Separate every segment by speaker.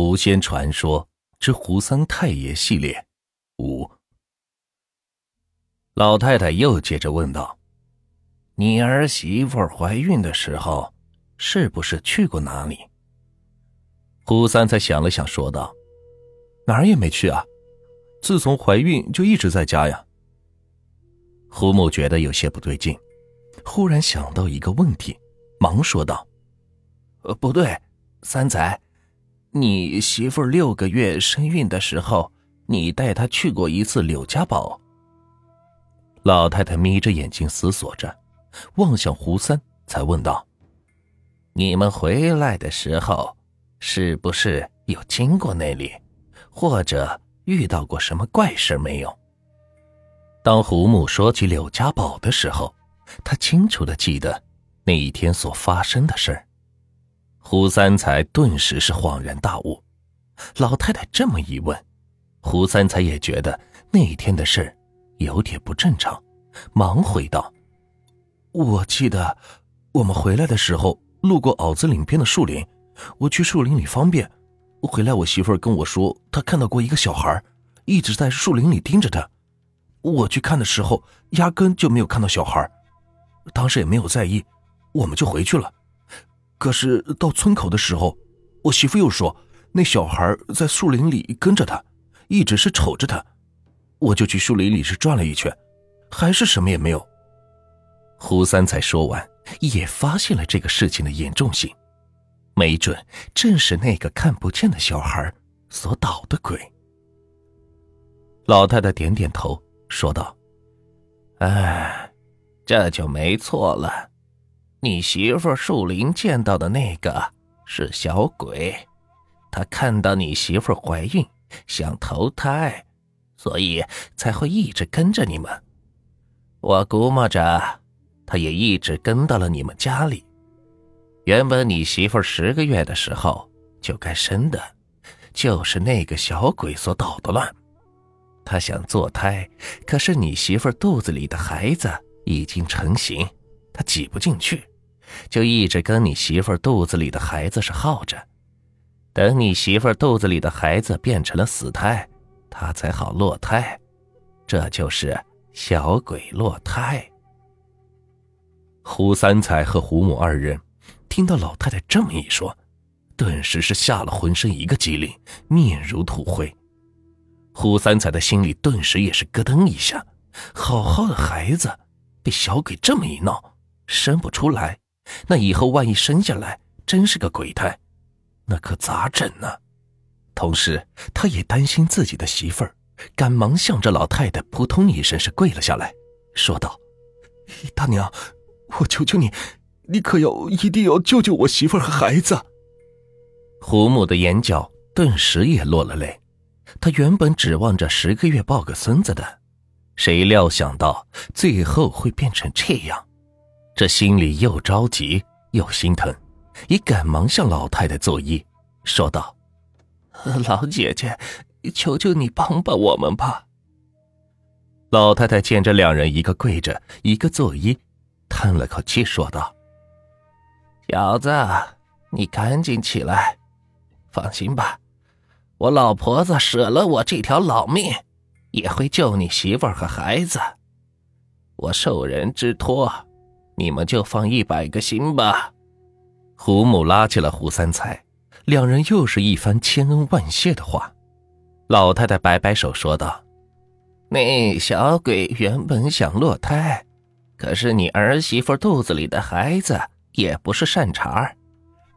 Speaker 1: 狐仙传说之胡三太爷系列五。老太太又接着问道：“你儿媳妇怀孕的时候，是不是去过哪里？”
Speaker 2: 胡三才想了想，说道：“哪儿也没去啊，自从怀孕就一直在家呀。”
Speaker 1: 胡母觉得有些不对劲，忽然想到一个问题，忙说道：“呃，不对，三仔。”你媳妇六个月身孕的时候，你带她去过一次柳家堡。
Speaker 2: 老太太眯着眼睛思索着，望向胡三，才问道：“
Speaker 1: 你们回来的时候，是不是有经过那里，或者遇到过什么怪事没有？”当胡母说起柳家堡的时候，他清楚的记得那一天所发生的事儿。胡三才顿时是恍然大悟，老太太这么一问，胡三才也觉得那天的事有点不正常，忙回道：“
Speaker 2: 我记得我们回来的时候路过袄子岭边的树林，我去树林里方便，回来我媳妇跟我说她看到过一个小孩，一直在树林里盯着她，我去看的时候压根就没有看到小孩，当时也没有在意，我们就回去了。”可是到村口的时候，我媳妇又说那小孩在树林里跟着他，一直是瞅着他。我就去树林里是转了一圈，还是什么也没有。
Speaker 1: 胡三才说完，也发现了这个事情的严重性，没准正是那个看不见的小孩所捣的鬼。老太太点点头，说道：“哎，这就没错了。”你媳妇树林见到的那个是小鬼，他看到你媳妇怀孕，想投胎，所以才会一直跟着你们。我估摸着，他也一直跟到了你们家里。原本你媳妇十个月的时候就该生的，就是那个小鬼所捣的乱。他想做胎，可是你媳妇肚子里的孩子已经成型。他挤不进去，就一直跟你媳妇肚子里的孩子是耗着，等你媳妇肚子里的孩子变成了死胎，他才好落胎，这就是小鬼落胎。
Speaker 2: 胡三彩和胡母二人听到老太太这么一说，顿时是吓了浑身一个激灵，面如土灰。胡三彩的心里顿时也是咯噔一下，好好的孩子，被小鬼这么一闹。生不出来，那以后万一生下来真是个鬼胎，那可咋整呢？同时，他也担心自己的媳妇儿，赶忙向着老太太扑通一声是跪了下来，说道：“大娘，我求求你，你可要一定要救救我媳妇儿和孩子。”
Speaker 1: 胡母的眼角顿时也落了泪，他原本指望着十个月抱个孙子的，谁料想到最后会变成这样。这心里又着急又心疼，也赶忙向老太太作揖，说道：“老姐姐，求求你帮帮我们吧。”老太太见这两人一个跪着，一个作揖，叹了口气，说道：“小子，你赶紧起来，放心吧，我老婆子舍了我这条老命，也会救你媳妇儿和孩子。我受人之托。”你们就放一百个心吧。胡母拉起了胡三才，两人又是一番千恩万谢的话。老太太摆摆手说道：“那小鬼原本想落胎，可是你儿媳妇肚子里的孩子也不是善茬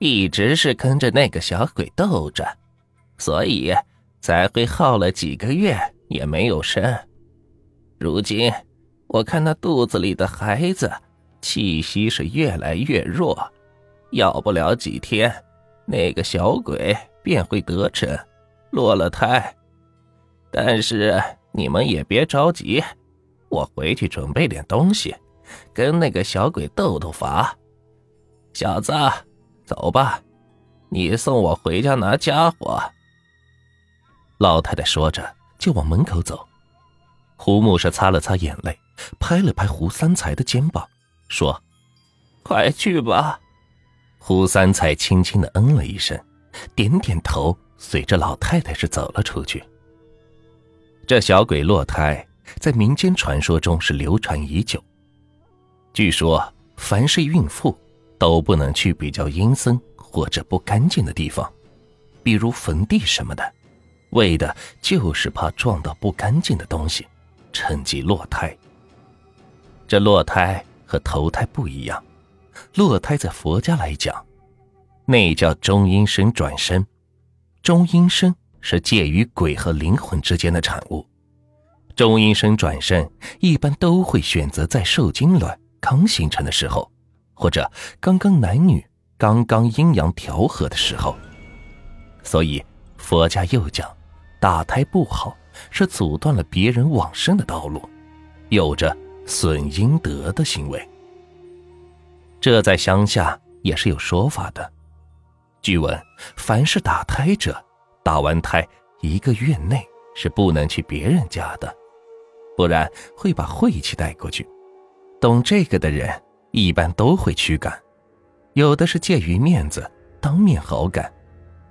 Speaker 1: 一直是跟着那个小鬼斗着，所以才会耗了几个月也没有生。如今我看那肚子里的孩子……”气息是越来越弱，要不了几天，那个小鬼便会得逞，落了胎。但是你们也别着急，我回去准备点东西，跟那个小鬼斗斗法。小子，走吧，你送我回家拿家伙。老太太说着就往门口走，胡木是擦了擦眼泪，拍了拍胡三才的肩膀。说：“快去吧。”胡三才轻轻的嗯了一声，
Speaker 2: 点点头，随着老太太是走了出去。这小鬼落胎在民间传说中是流传已久。据说，凡是孕妇都不能去比较阴森或者不干净的地方，比如坟地什么的，为的就是怕撞到不干净的东西，趁机落胎。这落胎和投胎不一样，落胎在佛家来讲，那叫中阴身转身，中阴身。是介于鬼和灵魂之间的产物，中阴身转身一般都会选择在受精卵刚形成的时候，或者刚刚男女刚刚阴阳调和的时候。所以佛家又讲，打胎不好是阻断了别人往生的道路，有着损阴德的行为。这在乡下也是有说法的。据闻，凡是打胎者。打完胎一个月内是不能去别人家的，不然会把晦气带过去。懂这个的人一般都会驱赶，有的是介于面子，当面好赶，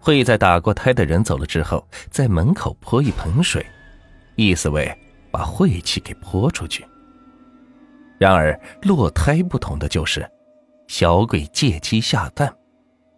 Speaker 2: 会在打过胎的人走了之后，在门口泼一盆水，意思为把晦气给泼出去。然而落胎不同的就是，小鬼借机下蛋。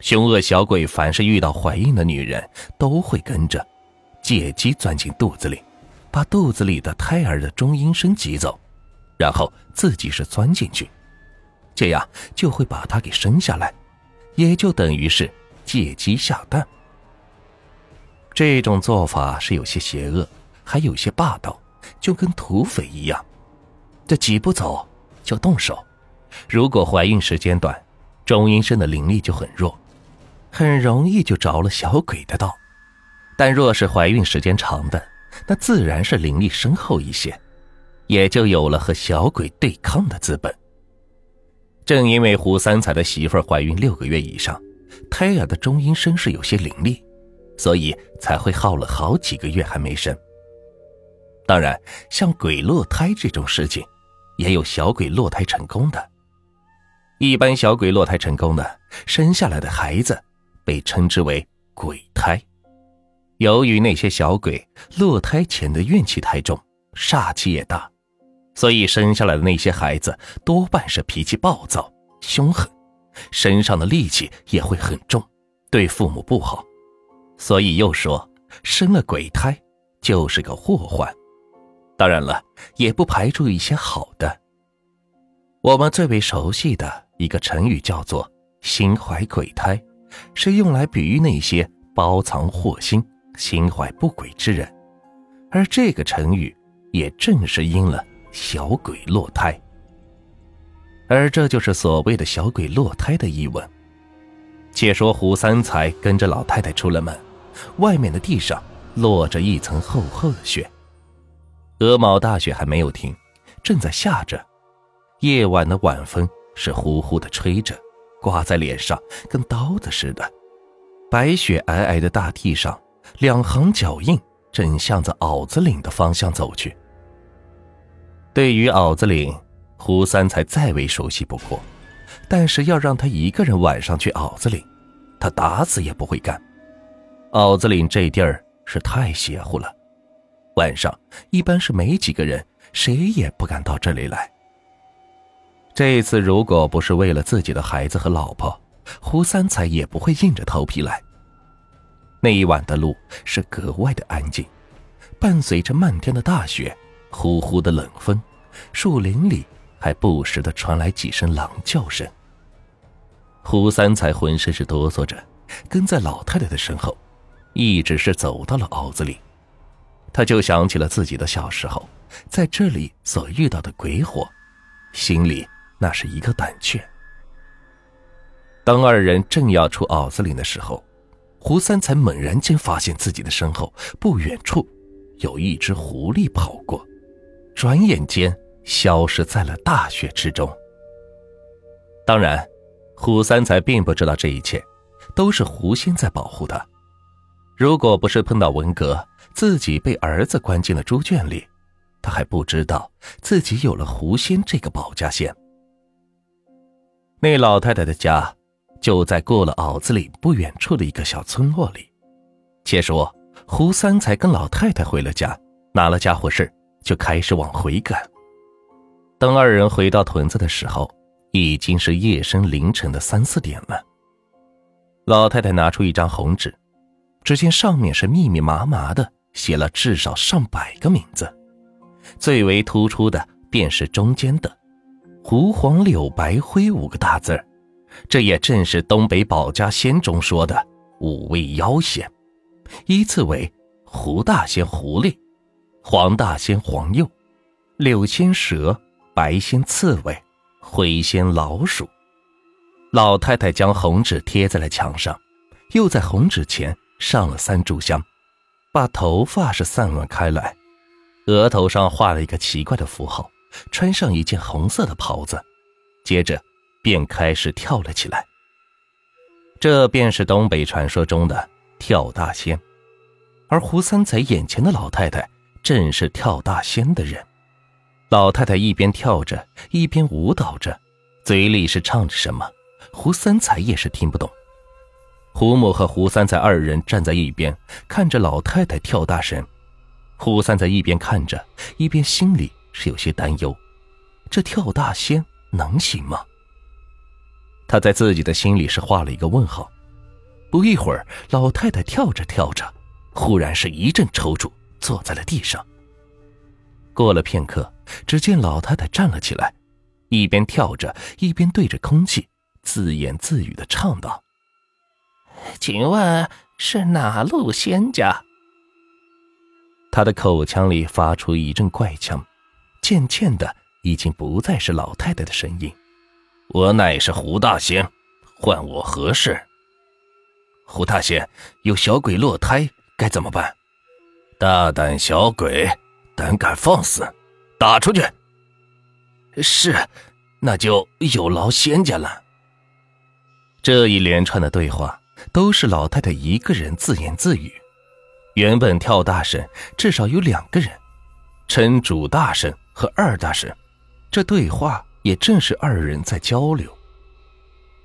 Speaker 2: 凶恶小鬼凡是遇到怀孕的女人，都会跟着借机钻进肚子里，把肚子里的胎儿的中阴身挤走，然后自己是钻进去，这样就会把它给生下来，也就等于是借机下蛋。这种做法是有些邪恶，还有些霸道，就跟土匪一样，这挤不走就动手。如果怀孕时间短，中阴身的灵力就很弱。很容易就着了小鬼的道，但若是怀孕时间长的，那自然是灵力深厚一些，也就有了和小鬼对抗的资本。正因为胡三彩的媳妇儿怀孕六个月以上，胎儿的中阴身是有些灵力，所以才会耗了好几个月还没生。当然，像鬼落胎这种事情，也有小鬼落胎成功的。一般小鬼落胎成功的，生下来的孩子。被称之为鬼胎，由于那些小鬼落胎前的怨气太重，煞气也大，所以生下来的那些孩子多半是脾气暴躁、凶狠，身上的戾气也会很重，对父母不好。所以又说生了鬼胎就是个祸患。当然了，也不排除一些好的。我们最为熟悉的一个成语叫做“心怀鬼胎”。是用来比喻那些包藏祸心、心怀不轨之人，而这个成语也正是因了小鬼落胎，而这就是所谓的小鬼落胎的译文。且说胡三才跟着老太太出了门，外面的地上落着一层厚厚的雪，鹅毛大雪还没有停，正在下着，夜晚的晚风是呼呼的吹着。挂在脸上，跟刀子似的。白雪皑皑的大地上，两行脚印正向着袄子岭的方向走去。对于袄子岭，胡三才再为熟悉不过，但是要让他一个人晚上去袄子岭，他打死也不会干。袄子岭这地儿是太邪乎了，晚上一般是没几个人，谁也不敢到这里来。这次如果不是为了自己的孩子和老婆，胡三才也不会硬着头皮来。那一晚的路是格外的安静，伴随着漫天的大雪，呼呼的冷风，树林里还不时的传来几声狼叫声。胡三才浑身是哆嗦着，跟在老太太的身后，一直是走到了袄子里。他就想起了自己的小时候，在这里所遇到的鬼火，心里。那是一个胆怯。当二人正要出袄子岭的时候，胡三才猛然间发现自己的身后不远处有一只狐狸跑过，转眼间消失在了大雪之中。当然，胡三才并不知道这一切，都是狐仙在保护他。如果不是碰到文革，自己被儿子关进了猪圈里，他还不知道自己有了狐仙这个保家仙。那老太太的家就在过了袄子里不远处的一个小村落里。且说胡三才跟老太太回了家，拿了家伙事就开始往回赶。等二人回到屯子的时候，已经是夜深凌晨的三四点了。老太太拿出一张红纸，只见上面是密密麻麻的写了至少上百个名字，最为突出的便是中间的“胡黄柳白灰”五个大字。这也正是东北保家仙中说的五位妖仙，依次为胡大仙狐狸、黄大仙黄鼬、柳仙蛇、白仙刺猬、灰仙老鼠。老太太将红纸贴在了墙上，又在红纸前上了三炷香，把头发是散乱开来，额头上画了一个奇怪的符号，穿上一件红色的袍子，接着。便开始跳了起来。这便是东北传说中的跳大仙，而胡三才眼前的老太太正是跳大仙的人。老太太一边跳着，一边舞蹈着，嘴里是唱着什么，胡三才也是听不懂。胡母和胡三才二人站在一边，看着老太太跳大神。胡三才一边看着，一边心里是有些担忧：这跳大仙能行吗？他在自己的心里是画了一个问号。不一会儿，老太太跳着跳着，忽然是一阵抽搐，坐在了地上。过了片刻，只见老太太站了起来，一边跳着，一边对着空气自言自语的唱道：“
Speaker 1: 请问是哪路仙家？”
Speaker 2: 他的口腔里发出一阵怪腔，渐渐的，已经不再是老太太的声音。
Speaker 1: 我乃是胡大仙，唤我何事？
Speaker 2: 胡大仙，有小鬼落胎，该怎么办？
Speaker 1: 大胆小鬼，胆敢放肆，打出去！
Speaker 2: 是，那就有劳仙家了。这一连串的对话都是老太太一个人自言自语。原本跳大神至少有两个人，称主大神和二大神，这对话。也正是二人在交流，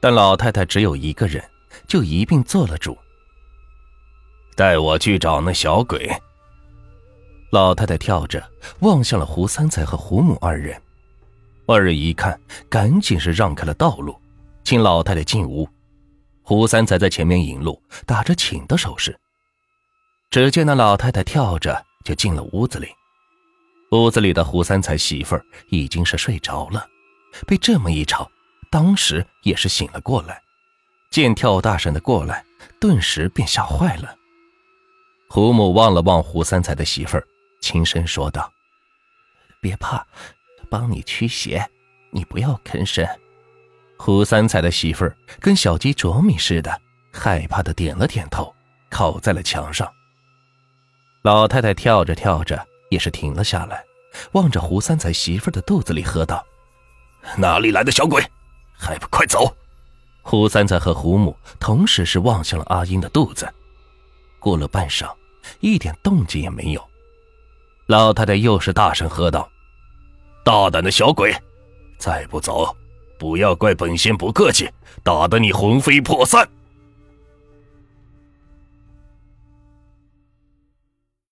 Speaker 2: 但老太太只有一个人，就一并做了主。
Speaker 1: 带我去找那小鬼。
Speaker 2: 老太太跳着望向了胡三才和胡母二人，二人一看，赶紧是让开了道路，请老太太进屋。胡三才在前面引路，打着请的手势。只见那老太太跳着就进了屋子里，屋子里的胡三才媳妇儿已经是睡着了。被这么一吵，当时也是醒了过来，见跳大神的过来，顿时便吓坏了。胡母望了望胡三才的媳妇儿，轻声说道：“别怕，帮你驱邪，你不要吭声。”胡三才的媳妇儿跟小鸡啄米似的，害怕的点了点头，靠在了墙上。老太太跳着跳着也是停了下来，望着胡三才媳妇儿的肚子里喝道。
Speaker 1: 哪里来的小鬼，还不快走！
Speaker 2: 胡三才和胡母同时是望向了阿英的肚子。过了半晌，一点动静也没有。老太太又是大声喝道：“
Speaker 1: 大胆的小鬼，再不走，不要怪本仙不客气，打得你魂飞魄散！”